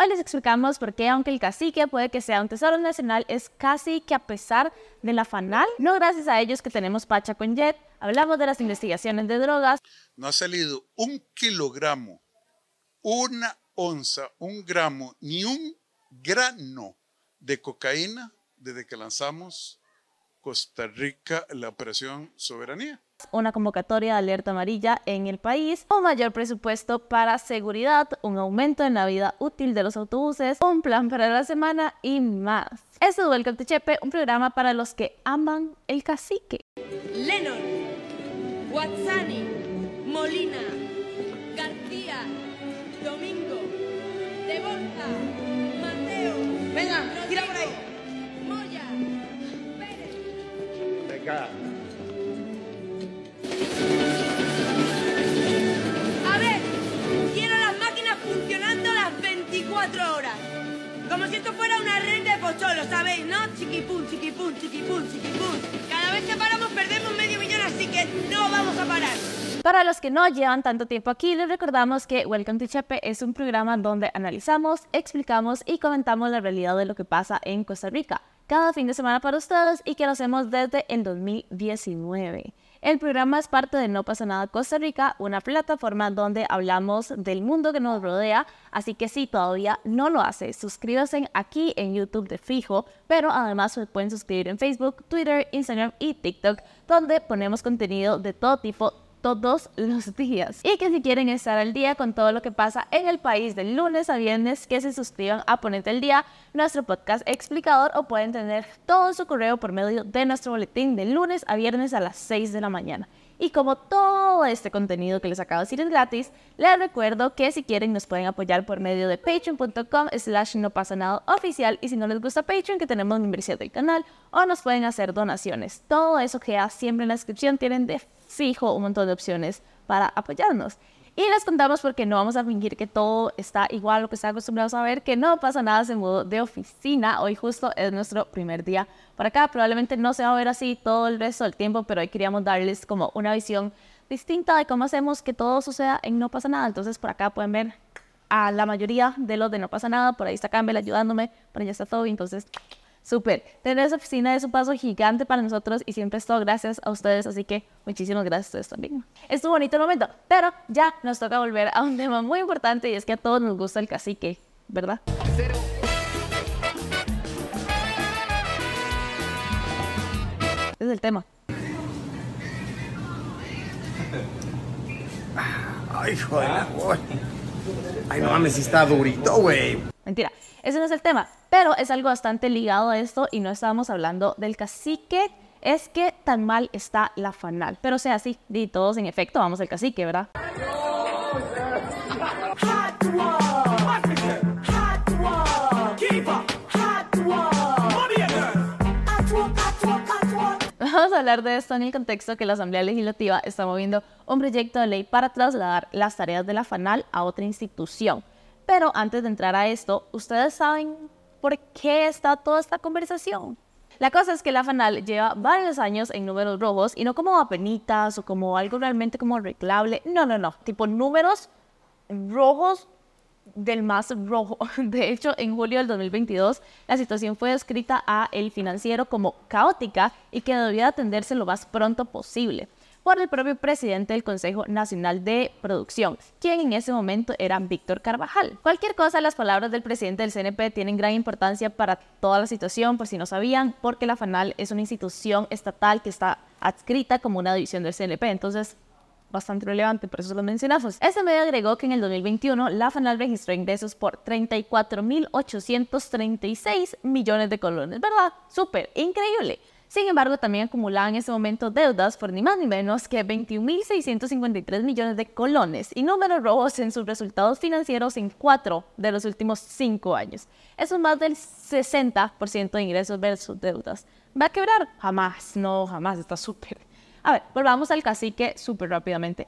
Hoy les explicamos por qué, aunque el cacique puede que sea un tesoro nacional, es casi que a pesar de la FANAL, no gracias a ellos que tenemos Pacha con Jet, hablamos de las investigaciones de drogas. No ha salido un kilogramo, una onza, un gramo, ni un grano de cocaína desde que lanzamos Costa Rica la operación Soberanía una convocatoria de alerta amarilla en el país, un mayor presupuesto para seguridad, un aumento en la vida útil de los autobuses, un plan para la semana y más. Esto es Welcome to Chepe, un programa para los que aman el cacique. Lennon, Guazzani, Molina, García, Domingo, De Mateo. Venga, tira por ahí. Moya, Pérez. Venga. Pocholo, ¿sabéis? ¿No? Cada vez que paramos perdemos medio millón, así que no vamos a parar. Para los que no llevan tanto tiempo aquí, les recordamos que Welcome to Chepe es un programa donde analizamos, explicamos y comentamos la realidad de lo que pasa en Costa Rica cada fin de semana para ustedes y que lo hacemos desde el 2019. El programa es parte de No pasa nada Costa Rica, una plataforma donde hablamos del mundo que nos rodea, así que si todavía no lo hace, suscríbanse aquí en YouTube de fijo, pero además se pueden suscribir en Facebook, Twitter, Instagram y TikTok, donde ponemos contenido de todo tipo todos los días. Y que si quieren estar al día con todo lo que pasa en el país de lunes a viernes, que se suscriban a Ponente el Día, nuestro podcast explicador, o pueden tener todo su correo por medio de nuestro boletín de lunes a viernes a las 6 de la mañana. Y como todo este contenido que les acabo de decir es gratis, les recuerdo que si quieren nos pueden apoyar por medio de patreon.com slash no pasa nada oficial y si no les gusta Patreon que tenemos membresía del canal o nos pueden hacer donaciones. Todo eso que ya siempre en la descripción tienen de fijo un montón de opciones para apoyarnos. Y les contamos porque no vamos a fingir que todo está igual a lo que están acostumbrados a ver, que no pasa nada en modo de oficina. Hoy justo es nuestro primer día por acá. Probablemente no se va a ver así todo el resto del tiempo, pero hoy queríamos darles como una visión distinta de cómo hacemos que todo suceda en No pasa nada. Entonces por acá pueden ver a la mayoría de los de No pasa nada. Por ahí está Campbell ayudándome, por allá está Toby. Entonces Súper. Tener esa oficina es un paso gigante para nosotros y siempre es todo gracias a ustedes, así que muchísimas gracias a ustedes también. Estuvo bonito el momento, pero ya nos toca volver a un tema muy importante y es que a todos nos gusta el cacique, ¿verdad? es el tema. Ay, joder, Ay, no mames, si está durito, güey. Mentira, ese no es el tema, pero es algo bastante ligado a esto y no estábamos hablando del cacique. Es que tan mal está la fanal. Pero sea así, di todos en efecto, vamos al cacique, ¿verdad? Vamos a hablar de esto en el contexto que la Asamblea Legislativa está moviendo un proyecto de ley para trasladar las tareas de la FANAL a otra institución. Pero antes de entrar a esto, ¿ustedes saben por qué está toda esta conversación? La cosa es que la FANAL lleva varios años en números rojos y no como apenitas o como algo realmente como arreglable. No, no, no. Tipo números rojos del más rojo. De hecho, en julio del 2022, la situación fue descrita a El Financiero como caótica y que debía atenderse lo más pronto posible por el propio presidente del Consejo Nacional de Producción, quien en ese momento era Víctor Carvajal. Cualquier cosa, las palabras del presidente del CNP tienen gran importancia para toda la situación, por si no sabían, porque la FANAL es una institución estatal que está adscrita como una división del CNP. Entonces, bastante relevante, por eso lo mencionamos. Ese medio agregó que en el 2021 la FANAL registró ingresos por 34.836 millones de colones, ¿verdad? Súper, increíble. Sin embargo, también acumulaba en ese momento deudas por ni más ni menos que 21.653 millones de colones y números rojos en sus resultados financieros en cuatro de los últimos cinco años. Eso es más del 60% de ingresos versus deudas. ¿Va a quebrar? Jamás, no, jamás, está súper a ver, volvamos al cacique súper rápidamente.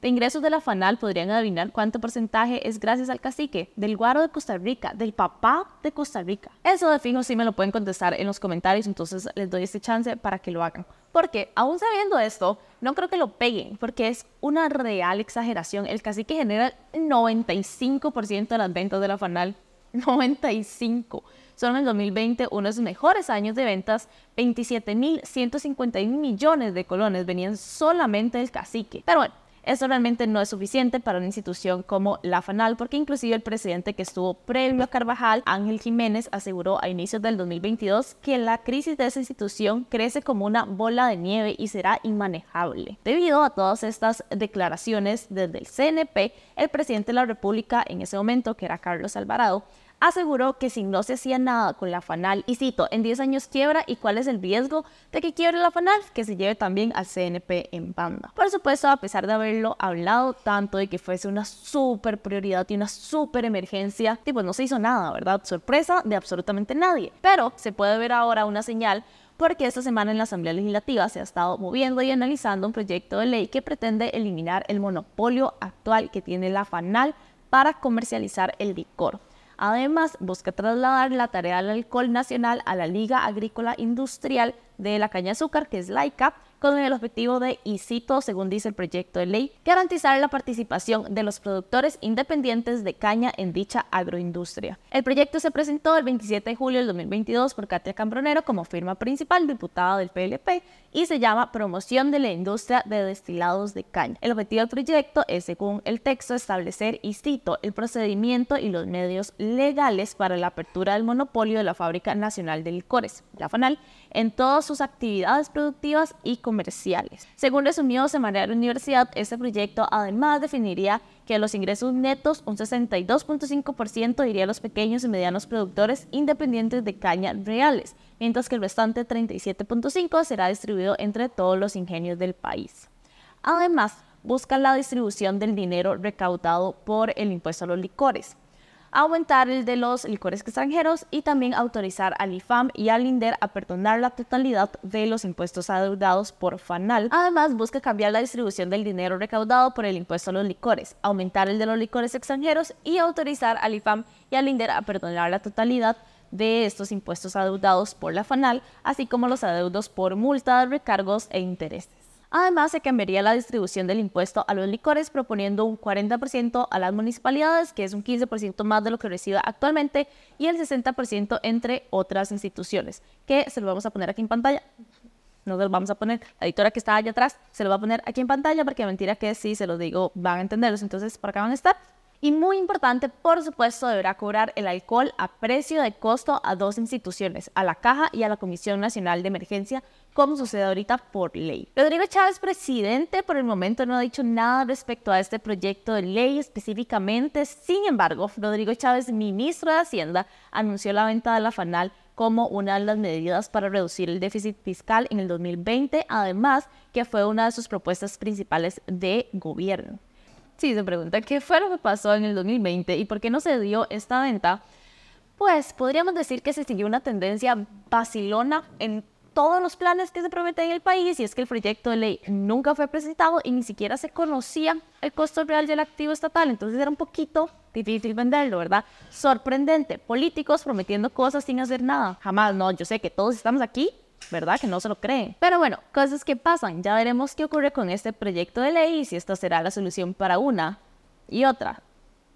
De ingresos de la FANAL podrían adivinar cuánto porcentaje es gracias al cacique, del guaro de Costa Rica, del papá de Costa Rica. Eso de fijo sí me lo pueden contestar en los comentarios, entonces les doy este chance para que lo hagan. Porque aún sabiendo esto, no creo que lo peguen, porque es una real exageración. El cacique genera el 95% de las ventas de la Fanal. 95. Son en el 2020 uno de sus mejores años de ventas. 27.151 millones de colones venían solamente del cacique. Pero bueno, eso realmente no es suficiente para una institución como la FANAL, porque inclusive el presidente que estuvo previo a Carvajal, Ángel Jiménez, aseguró a inicios del 2022 que la crisis de esa institución crece como una bola de nieve y será inmanejable. Debido a todas estas declaraciones desde el CNP, el presidente de la República en ese momento, que era Carlos Alvarado, aseguró que si no se hacía nada con la FANAL, y cito, en 10 años quiebra y cuál es el riesgo de que quiebre la FANAL, que se lleve también al CNP en banda. Por supuesto, a pesar de haberlo hablado tanto de que fuese una súper prioridad y una súper emergencia, tipo, no se hizo nada, ¿verdad? Sorpresa de absolutamente nadie. Pero se puede ver ahora una señal porque esta semana en la Asamblea Legislativa se ha estado moviendo y analizando un proyecto de ley que pretende eliminar el monopolio actual que tiene la FANAL para comercializar el licor. Además, busca trasladar la tarea del alcohol nacional a la Liga Agrícola Industrial de la Caña Azúcar, que es LAICA, con el objetivo de, y cito, según dice el proyecto de ley, garantizar la participación de los productores independientes de caña en dicha agroindustria. El proyecto se presentó el 27 de julio del 2022 por Katia Cambronero como firma principal, diputada del PLP, y se llama Promoción de la Industria de Destilados de Caña. El objetivo del proyecto es, según el texto, establecer, y cito, el procedimiento y los medios legales para la apertura del monopolio de la Fábrica Nacional de Licores, la FANAL, en todas sus actividades productivas y comerciales. Según resumió Semanario Universidad, este proyecto además definiría que los ingresos netos, un 62.5% iría a los pequeños y medianos productores independientes de caña reales, mientras que el restante 37.5% será distribuido entre todos los ingenios del país. Además, busca la distribución del dinero recaudado por el impuesto a los licores aumentar el de los licores extranjeros y también autorizar al IFAM y al INDER a perdonar la totalidad de los impuestos adeudados por FANAL. Además, busca cambiar la distribución del dinero recaudado por el impuesto a los licores, aumentar el de los licores extranjeros y autorizar al IFAM y al INDER a perdonar la totalidad de estos impuestos adeudados por la FANAL, así como los adeudos por multas, recargos e intereses. Además, se cambiaría la distribución del impuesto a los licores, proponiendo un 40% a las municipalidades, que es un 15% más de lo que recibe actualmente, y el 60% entre otras instituciones, que se lo vamos a poner aquí en pantalla. No se lo vamos a poner. La editora que está allá atrás se lo va a poner aquí en pantalla, porque mentira que sí, se lo digo, van a entenderlos. Entonces, por acá van a estar. Y muy importante, por supuesto, deberá cobrar el alcohol a precio de costo a dos instituciones, a la Caja y a la Comisión Nacional de Emergencia, como sucede ahorita por ley. Rodrigo Chávez, presidente, por el momento no ha dicho nada respecto a este proyecto de ley específicamente. Sin embargo, Rodrigo Chávez, ministro de Hacienda, anunció la venta de la FANAL como una de las medidas para reducir el déficit fiscal en el 2020, además que fue una de sus propuestas principales de gobierno. Si se pregunta qué fue lo que pasó en el 2020 y por qué no se dio esta venta, pues podríamos decir que se siguió una tendencia vacilona en todos los planes que se prometen en el país y es que el proyecto de ley nunca fue presentado y ni siquiera se conocía el costo real del activo estatal, entonces era un poquito difícil venderlo, ¿verdad? Sorprendente, políticos prometiendo cosas sin hacer nada, jamás, no, yo sé que todos estamos aquí ¿verdad? Que no se lo creen. Pero bueno, cosas que pasan. Ya veremos qué ocurre con este proyecto de ley y si esta será la solución para una y otra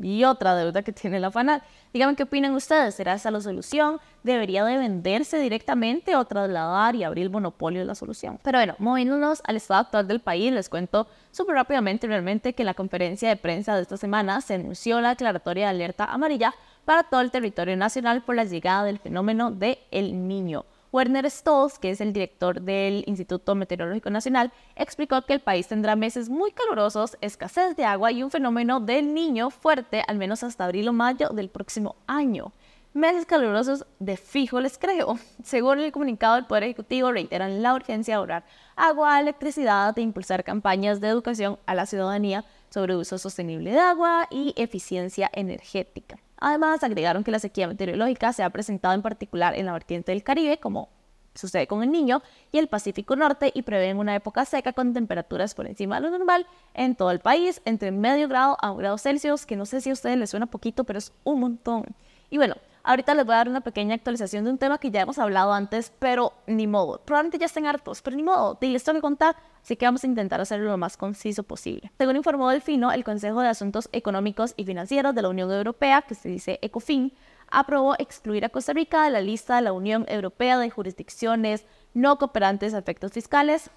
y otra deuda que tiene la FANAL. Díganme qué opinan ustedes. ¿Será esa la solución? ¿Debería de venderse directamente o trasladar y abrir el monopolio de la solución? Pero bueno, moviéndonos al estado actual del país, les cuento súper rápidamente realmente que en la conferencia de prensa de esta semana se anunció la declaratoria de alerta amarilla para todo el territorio nacional por la llegada del fenómeno de El Niño. Werner Stolz, que es el director del Instituto Meteorológico Nacional, explicó que el país tendrá meses muy calurosos, escasez de agua y un fenómeno del niño fuerte al menos hasta abril o mayo del próximo año. Meses calurosos de fijo les creo. Según el comunicado del Poder Ejecutivo, reiteran la urgencia de ahorrar agua, electricidad e impulsar campañas de educación a la ciudadanía sobre uso sostenible de agua y eficiencia energética. Además, agregaron que la sequía meteorológica se ha presentado en particular en la vertiente del Caribe, como sucede con el Niño, y el Pacífico Norte, y prevén una época seca con temperaturas por encima de lo normal en todo el país, entre medio grado a un grado Celsius, que no sé si a ustedes les suena poquito, pero es un montón. Y bueno, Ahorita les voy a dar una pequeña actualización de un tema que ya hemos hablado antes, pero ni modo. Probablemente ya estén hartos, pero ni modo. Y les tengo que contar, así que vamos a intentar hacerlo lo más conciso posible. Según informó Delfino, el Consejo de Asuntos Económicos y Financieros de la Unión Europea, que se dice ECOFIN, aprobó excluir a Costa Rica de la lista de la Unión Europea de jurisdicciones no cooperantes a efectos fiscales,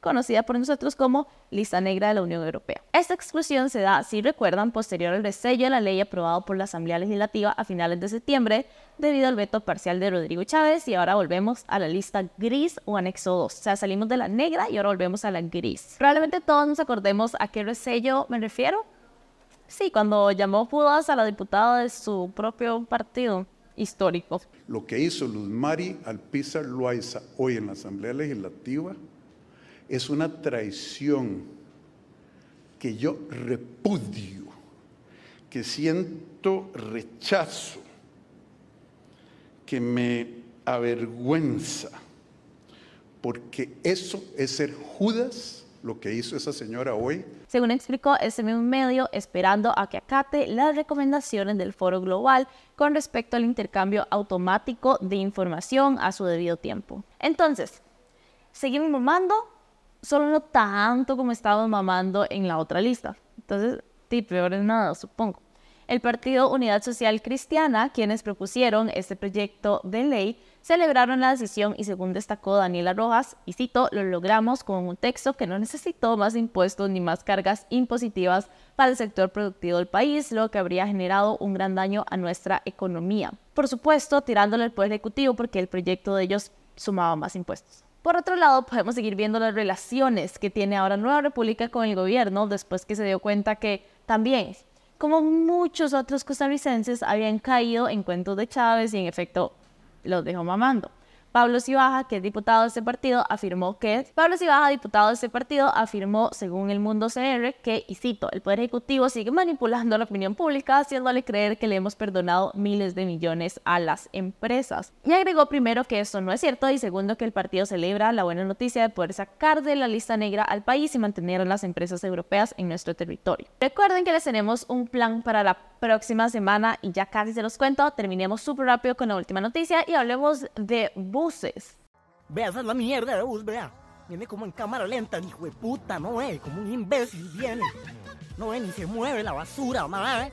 conocida por nosotros como lista negra de la Unión Europea. Esta exclusión se da, si recuerdan, posterior al resello de la ley aprobado por la Asamblea Legislativa a finales de septiembre debido al veto parcial de Rodrigo Chávez y ahora volvemos a la lista gris o anexo 2. O sea, salimos de la negra y ahora volvemos a la gris. Probablemente todos nos acordemos a qué resello me refiero. Sí, cuando llamó Judas a la diputada de su propio partido histórico. Lo que hizo Luz Mari Alpizar Loaiza hoy en la Asamblea Legislativa es una traición que yo repudio, que siento rechazo, que me avergüenza, porque eso es ser Judas, lo que hizo esa señora hoy. Según explicó ese mismo medio, esperando a que acate las recomendaciones del Foro Global con respecto al intercambio automático de información a su debido tiempo. Entonces, seguimos mamando, solo no tanto como estábamos mamando en la otra lista. Entonces, sí, peor nada, supongo. El Partido Unidad Social Cristiana, quienes propusieron este proyecto de ley, celebraron la decisión y según destacó Daniela Rojas, y cito, lo logramos con un texto que no necesitó más impuestos ni más cargas impositivas para el sector productivo del país, lo que habría generado un gran daño a nuestra economía. Por supuesto, tirándole al Poder Ejecutivo porque el proyecto de ellos sumaba más impuestos. Por otro lado, podemos seguir viendo las relaciones que tiene ahora Nueva República con el gobierno después que se dio cuenta que también, como muchos otros costarricenses, habían caído en cuentos de Chávez y en efecto los dejó mamando. Pablo Cibaja, que es diputado de ese partido, afirmó que Pablo Cibaja, diputado de ese partido, afirmó, según el Mundo CR, que, y cito, el Poder Ejecutivo sigue manipulando la opinión pública, haciéndole creer que le hemos perdonado miles de millones a las empresas. Y agregó primero que esto no es cierto y segundo que el partido celebra la buena noticia de poder sacar de la lista negra al país y mantener a las empresas europeas en nuestro territorio. Recuerden que les tenemos un plan para la próxima semana y ya casi se los cuento. Terminemos súper rápido con la última noticia y hablemos de buses. Vea, esa es la mierda de bus, vea. Viene como en cámara lenta, hijo de puta, no ve, como un imbécil viene. No ve ni se mueve la basura, mamá.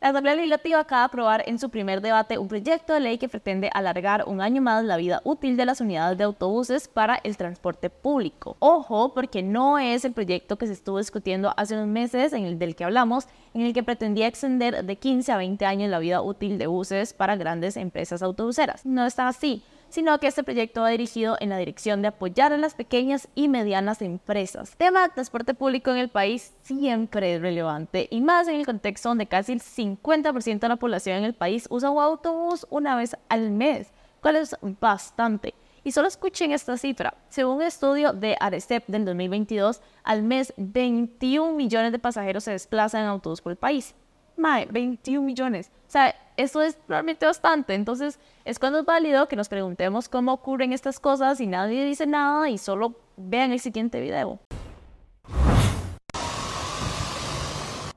La Asamblea Legislativa acaba de aprobar en su primer debate un proyecto de ley que pretende alargar un año más la vida útil de las unidades de autobuses para el transporte público. Ojo, porque no es el proyecto que se estuvo discutiendo hace unos meses, en el del que hablamos, en el que pretendía extender de 15 a 20 años la vida útil de buses para grandes empresas autobuseras. No está así sino que este proyecto va dirigido en la dirección de apoyar a las pequeñas y medianas empresas. tema de transporte público en el país siempre es relevante y más en el contexto donde casi el 50% de la población en el país usa un autobús una vez al mes, cual es bastante. Y solo escuchen esta cifra. Según un estudio de Arecep del 2022, al mes 21 millones de pasajeros se desplazan en autobús por el país. Mae, 21 millones. O sea, eso es realmente bastante. Entonces, es cuando es válido que nos preguntemos cómo ocurren estas cosas y nadie dice nada y solo vean el siguiente video.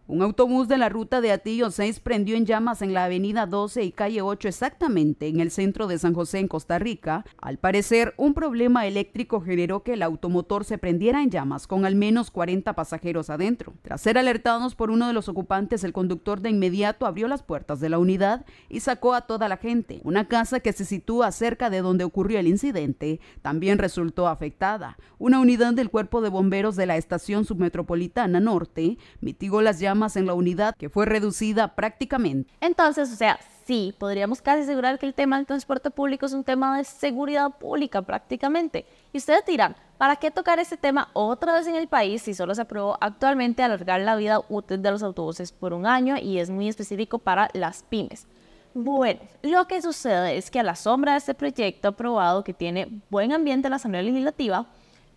Un autobús de la ruta de Atillo 6 prendió en llamas en la avenida 12 y calle 8 exactamente en el centro de San José en Costa Rica. Al parecer, un problema eléctrico generó que el automotor se prendiera en llamas con al menos 40 pasajeros adentro. Tras ser alertados por uno de los ocupantes, el conductor de inmediato abrió las puertas de la unidad y sacó a toda la gente. Una casa que se sitúa cerca de donde ocurrió el incidente también resultó afectada. Una unidad del cuerpo de bomberos de la estación submetropolitana norte mitigó las llamas en la unidad que fue reducida prácticamente. Entonces, o sea, sí, podríamos casi asegurar que el tema del transporte público es un tema de seguridad pública prácticamente. Y ustedes dirán, ¿para qué tocar este tema otra vez en el país si solo se aprobó actualmente alargar la vida útil de los autobuses por un año y es muy específico para las pymes? Bueno, lo que sucede es que a la sombra de este proyecto aprobado que tiene buen ambiente en la Asamblea Legislativa,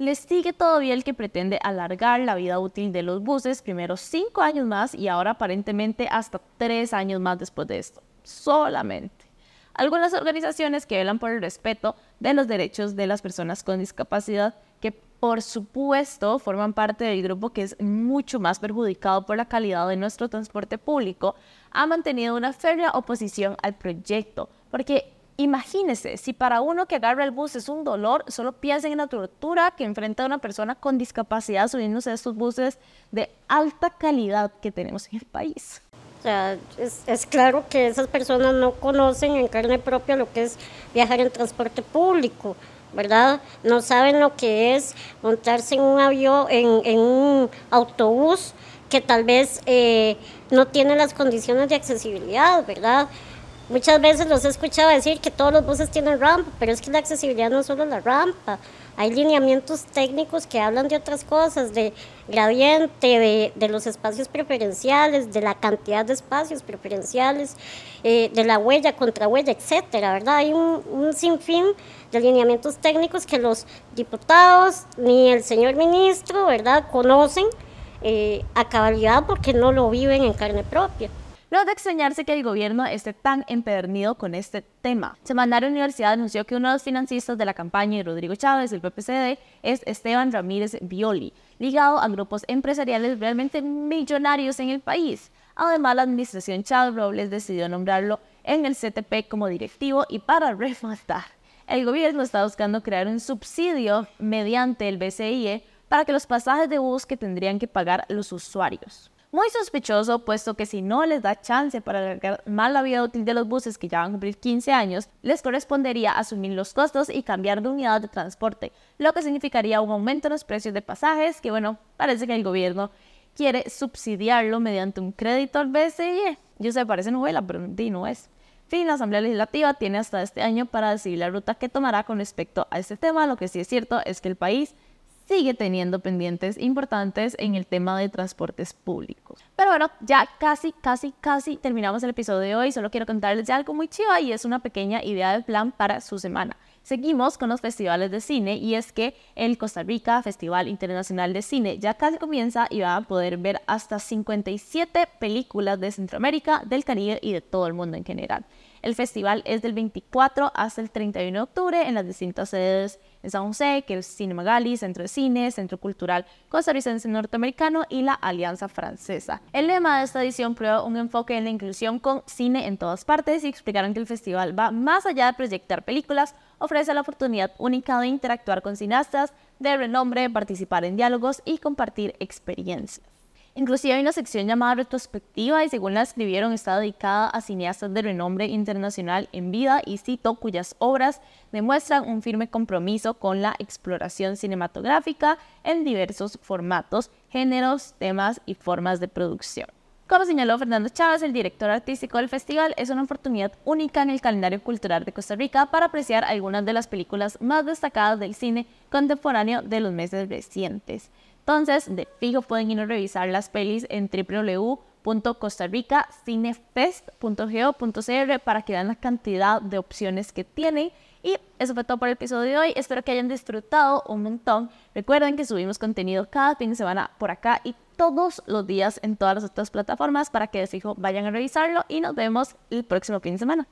le sigue todavía el que pretende alargar la vida útil de los buses, primero cinco años más y ahora aparentemente hasta tres años más después de esto. Solamente. Algunas organizaciones que velan por el respeto de los derechos de las personas con discapacidad, que por supuesto, forman parte del grupo que es mucho más perjudicado por la calidad de nuestro transporte público, ha mantenido una férrea oposición al proyecto, porque Imagínese, si para uno que agarra el bus es un dolor, solo piensen en la tortura que enfrenta una persona con discapacidad subiéndose a estos buses de alta calidad que tenemos en el país. O sea, es, claro que esas personas no conocen en carne propia lo que es viajar en transporte público, ¿verdad? No saben lo que es montarse en un avión, en, en un autobús que tal vez eh, no tiene las condiciones de accesibilidad, ¿verdad? Muchas veces los he escuchado decir que todos los buses tienen rampa, pero es que la accesibilidad no es solo la rampa. Hay lineamientos técnicos que hablan de otras cosas, de gradiente, de, los espacios preferenciales, de la cantidad de espacios preferenciales, eh, de la huella contra huella, etcétera, ¿verdad? Hay un, un sinfín de lineamientos técnicos que los diputados ni el señor ministro, ¿verdad?, conocen eh, a cabalidad porque no lo viven en carne propia. No de extrañarse que el gobierno esté tan empedernido con este tema. Semanario Universidad anunció que uno de los financistas de la campaña de Rodrigo Chávez del PPCD es Esteban Ramírez Violi, ligado a grupos empresariales realmente millonarios en el país. Además, la administración Chávez Robles decidió nombrarlo en el CTP como directivo y para rematar, el gobierno está buscando crear un subsidio mediante el BCIE para que los pasajes de bus que tendrían que pagar los usuarios. Muy sospechoso, puesto que si no les da chance para alargar más la vida útil de los buses que ya van a cumplir 15 años, les correspondería asumir los costos y cambiar de unidad de transporte, lo que significaría un aumento en los precios de pasajes, que bueno, parece que el gobierno quiere subsidiarlo mediante un crédito al BCE. Yo sé, parece novela, pero no es. Fin, la Asamblea Legislativa tiene hasta este año para decidir la ruta que tomará con respecto a este tema. Lo que sí es cierto es que el país sigue teniendo pendientes importantes en el tema de transportes públicos. Pero bueno, ya casi, casi, casi terminamos el episodio de hoy. Solo quiero contarles de algo muy chido y es una pequeña idea de plan para su semana. Seguimos con los festivales de cine y es que el Costa Rica Festival Internacional de Cine ya casi comienza y va a poder ver hasta 57 películas de Centroamérica, del Caribe y de todo el mundo en general. El festival es del 24 hasta el 31 de octubre en las distintas sedes en San José, que es Cinema Gali, Centro de Cine, Centro Cultural Costarricense Norteamericano y la Alianza Francesa. El lema de esta edición prueba un enfoque en la inclusión con cine en todas partes y explicaron que el festival va más allá de proyectar películas, ofrece la oportunidad única de interactuar con cineastas de renombre, participar en diálogos y compartir experiencias. Inclusive hay una sección llamada retrospectiva y según la escribieron está dedicada a cineastas de renombre internacional en vida y cito cuyas obras demuestran un firme compromiso con la exploración cinematográfica en diversos formatos, géneros, temas y formas de producción. Como señaló Fernando Chávez, el director artístico del festival, es una oportunidad única en el calendario cultural de Costa Rica para apreciar algunas de las películas más destacadas del cine contemporáneo de los meses recientes. Entonces, de fijo pueden ir a revisar las pelis en www.costarricacinefest.go.cr para que vean la cantidad de opciones que tienen. Y eso fue todo por el episodio de hoy. Espero que hayan disfrutado un montón. Recuerden que subimos contenido cada fin de semana por acá y todos los días en todas las otras plataformas para que de fijo vayan a revisarlo y nos vemos el próximo fin de semana.